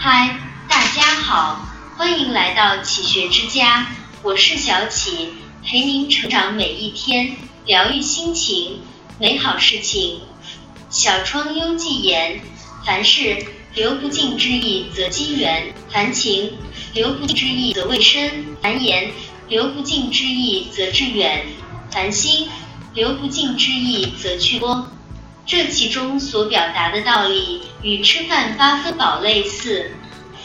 嗨，大家好，欢迎来到启学之家，我是小启，陪您成长每一天，疗愈心情，美好事情。小窗幽记言：凡事留不尽之意则机缘，凡情留不尽之意则未深，凡言留不尽之意则致远，凡心留不尽之意则去多。这其中所表达的道理与吃饭八分饱类似，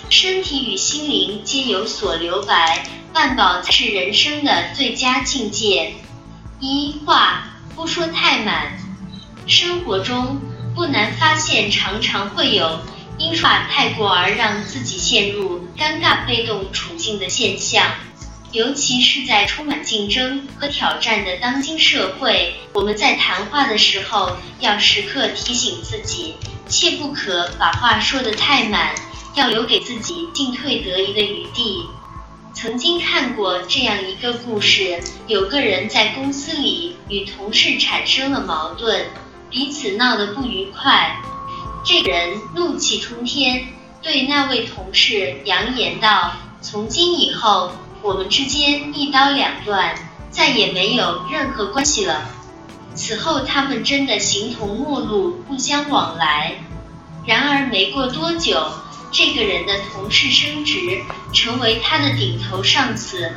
身体与心灵皆有所留白，半饱才是人生的最佳境界。一话不说太满，生活中不难发现，常常会有因话太过而让自己陷入尴尬被动处境的现象。尤其是在充满竞争和挑战的当今社会，我们在谈话的时候要时刻提醒自己，切不可把话说得太满，要留给自己进退得宜的余地。曾经看过这样一个故事，有个人在公司里与同事产生了矛盾，彼此闹得不愉快。这个人怒气冲天，对那位同事扬言道：“从今以后。”我们之间一刀两断，再也没有任何关系了。此后，他们真的形同陌路，不相往来。然而，没过多久，这个人的同事升职，成为他的顶头上司。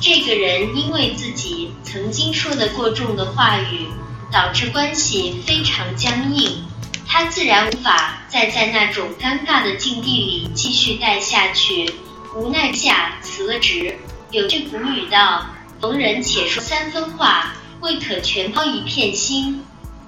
这个人因为自己曾经说的过重的话语，导致关系非常僵硬。他自然无法再在那种尴尬的境地里继续待下去。无奈下辞了职。有句古语道：“逢人且说三分话，未可全抛一片心。”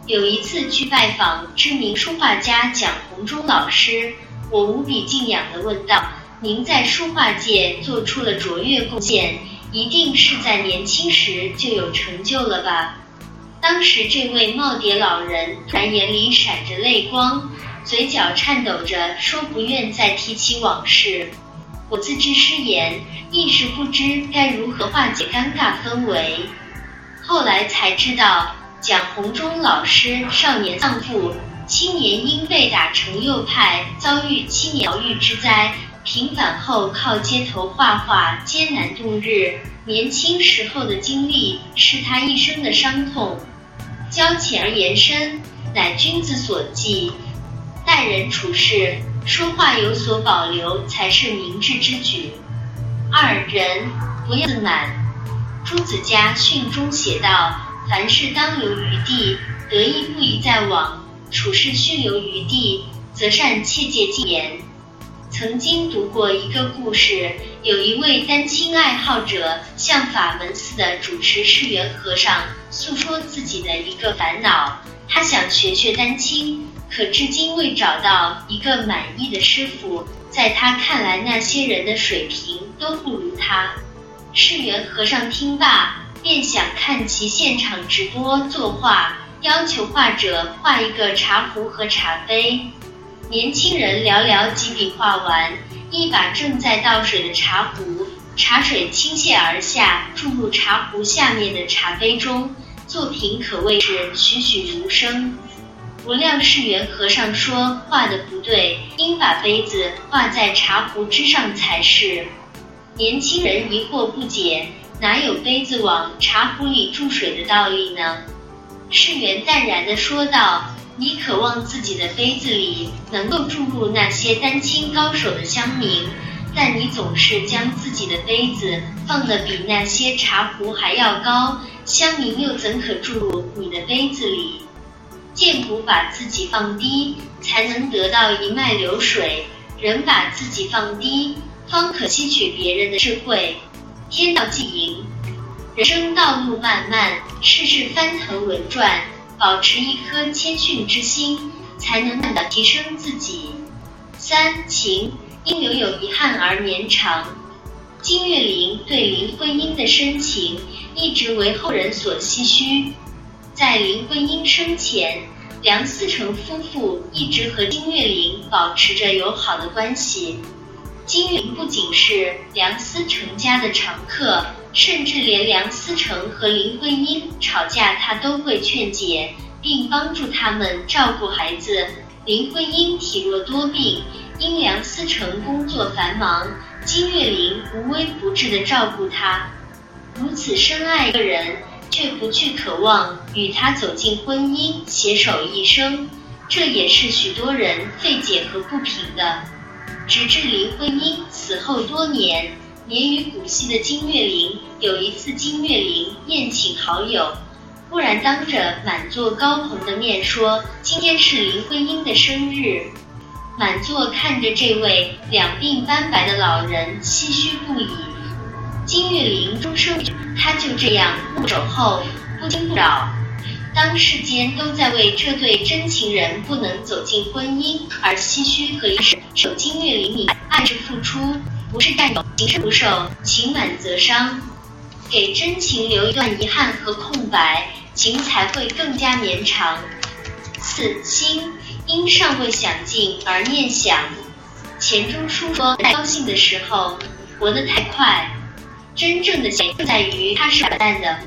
有一次去拜访知名书画家蒋鸿忠老师，我无比敬仰地问道：“您在书画界做出了卓越贡献，一定是在年轻时就有成就了吧？”当时这位耄耋老人突然眼里闪着泪光，嘴角颤抖着说：“不愿再提起往事。”我自知失言，一时不知该如何化解尴尬氛围。后来才知道，蒋鸿忠老师少年丧父，青年因被打成右派，遭遇七年牢狱之灾。平反后靠街头画画艰难度日，年轻时候的经历是他一生的伤痛。交浅而言深，乃君子所忌。待人处事。说话有所保留才是明智之举。二人不要自满。朱子家训中写道：“凡事当留余地，得意不宜再往；处事须留余地，则善切戒禁言。”曾经读过一个故事，有一位丹青爱好者向法门寺的主持释源和尚诉说自己的一个烦恼，他想学学丹青。可至今未找到一个满意的师傅，在他看来，那些人的水平都不如他。释源和尚听罢，便想看其现场直播作画，要求画者画一个茶壶和茶杯。年轻人寥寥几笔画完，一把正在倒水的茶壶，茶水倾泻而下，注入茶壶下面的茶杯中，作品可谓是栩栩如生。不料释源和尚说画的不对，应把杯子画在茶壶之上才是。年轻人疑惑不解，哪有杯子往茶壶里注水的道理呢？释源淡然地说道：“你渴望自己的杯子里能够注入那些丹青高手的香茗，但你总是将自己的杯子放得比那些茶壶还要高，香茗又怎可注入你的杯子里？”剑骨把自己放低，才能得到一脉流水；人把自己放低，方可吸取别人的智慧。天道既盈，人生道路漫漫，世事翻腾轮转，保持一颗谦逊之心，才能慢慢提升自己。三情因留有遗憾而绵长。金岳霖对林徽因的深情，一直为后人所唏嘘。在林徽因生前，梁思成夫妇一直和金岳霖保持着友好的关系。金岳霖不仅是梁思成家的常客，甚至连梁思成和林徽因吵架，他都会劝解，并帮助他们照顾孩子。林徽因体弱多病，因梁思成工作繁忙，金岳霖无微不至地照顾他。如此深爱一个人，却不去渴望与他走进婚姻，携手一生，这也是许多人费解和不平的。直至林徽因死后多年，年逾古稀的金岳霖有一次，金岳霖宴请好友，忽然当着满座高朋的面说：“今天是林徽因的生日。”满座看着这位两鬓斑白的老人，唏嘘不已。金岳霖终生，他就这样不守候，不惊不扰。当世间都在为这对真情人不能走进婚姻而唏嘘和遗憾，守金岳霖，你爱是付出，不是占有，情深不寿，情满则伤。给真情留一段遗憾和空白，情才会更加绵长。四心因尚未享尽而念想。钱钟书说，高兴的时候活得太快。真正的幸在于它是短暂的，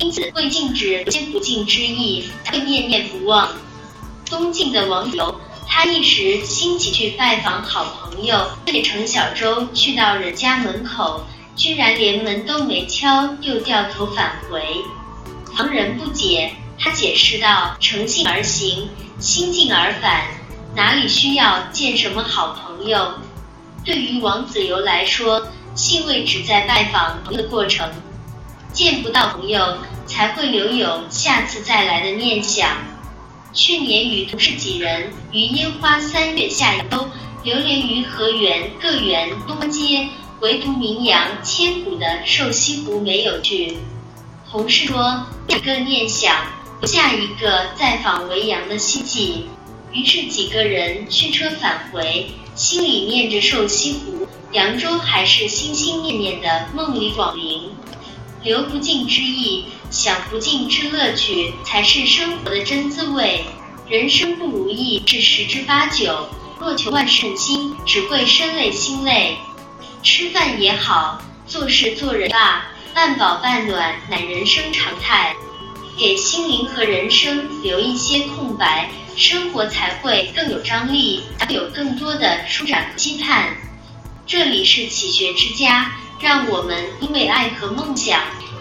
因此会禁止人间不尽之意，会念念不忘。东晋的王友，他一时兴起去拜访好朋友，乘小舟去到人家门口，居然连门都没敲，又掉头返回。旁人不解，他解释道：“乘兴而行，心静而返，哪里需要见什么好朋友？”对于王子猷来说，兴味只在拜访朋友的过程，见不到朋友才会留有下次再来的念想。去年与同事几人于烟花三月下游，流连于河源各园东街，唯独名扬千古的瘦西湖没有去。同事说，一个念想，下一个再访维扬的希冀。于是几个人驱车返回，心里念着瘦西湖。扬州还是心心念念的梦里广陵，流不尽之意，享不尽之乐趣，才是生活的真滋味。人生不如意是十之八九，若求万事兴，只会身累心累。吃饭也好，做事做人吧，半饱半暖乃人生常态。给心灵和人生留一些空白，生活才会更有张力，才会有更多的舒展和期盼。这里是启学之家，让我们因为爱和梦想